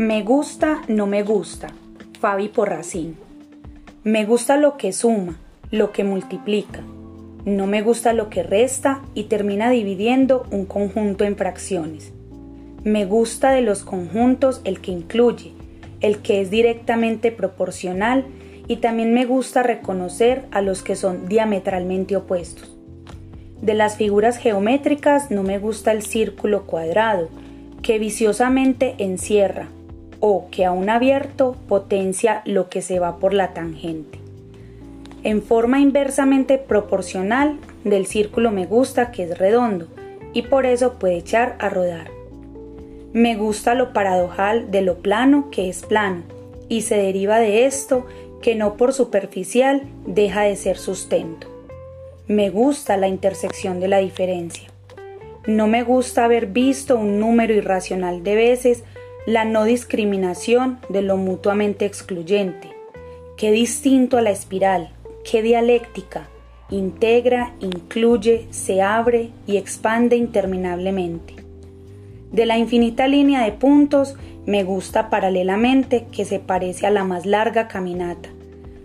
Me gusta, no me gusta. Fabi Porracín. Me gusta lo que suma, lo que multiplica. No me gusta lo que resta y termina dividiendo un conjunto en fracciones. Me gusta de los conjuntos el que incluye, el que es directamente proporcional y también me gusta reconocer a los que son diametralmente opuestos. De las figuras geométricas no me gusta el círculo cuadrado, que viciosamente encierra, o que aún abierto potencia lo que se va por la tangente. En forma inversamente proporcional del círculo me gusta que es redondo y por eso puede echar a rodar. Me gusta lo paradojal de lo plano que es plano y se deriva de esto que no por superficial deja de ser sustento. Me gusta la intersección de la diferencia. No me gusta haber visto un número irracional de veces la no discriminación de lo mutuamente excluyente. Qué distinto a la espiral, qué dialéctica, integra, incluye, se abre y expande interminablemente. De la infinita línea de puntos me gusta paralelamente que se parece a la más larga caminata,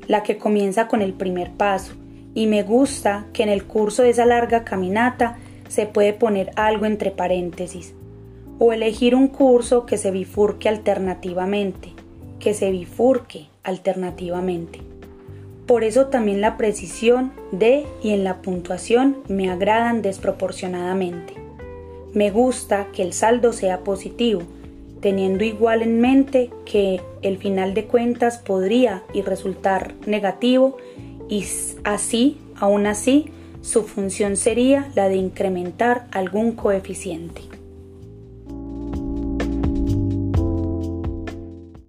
la que comienza con el primer paso, y me gusta que en el curso de esa larga caminata se puede poner algo entre paréntesis, o elegir un curso que se bifurque alternativamente, que se bifurque alternativamente. Por eso también la precisión de y en la puntuación me agradan desproporcionadamente. Me gusta que el saldo sea positivo, teniendo igual en mente que el final de cuentas podría y resultar negativo y así, aún así, su función sería la de incrementar algún coeficiente.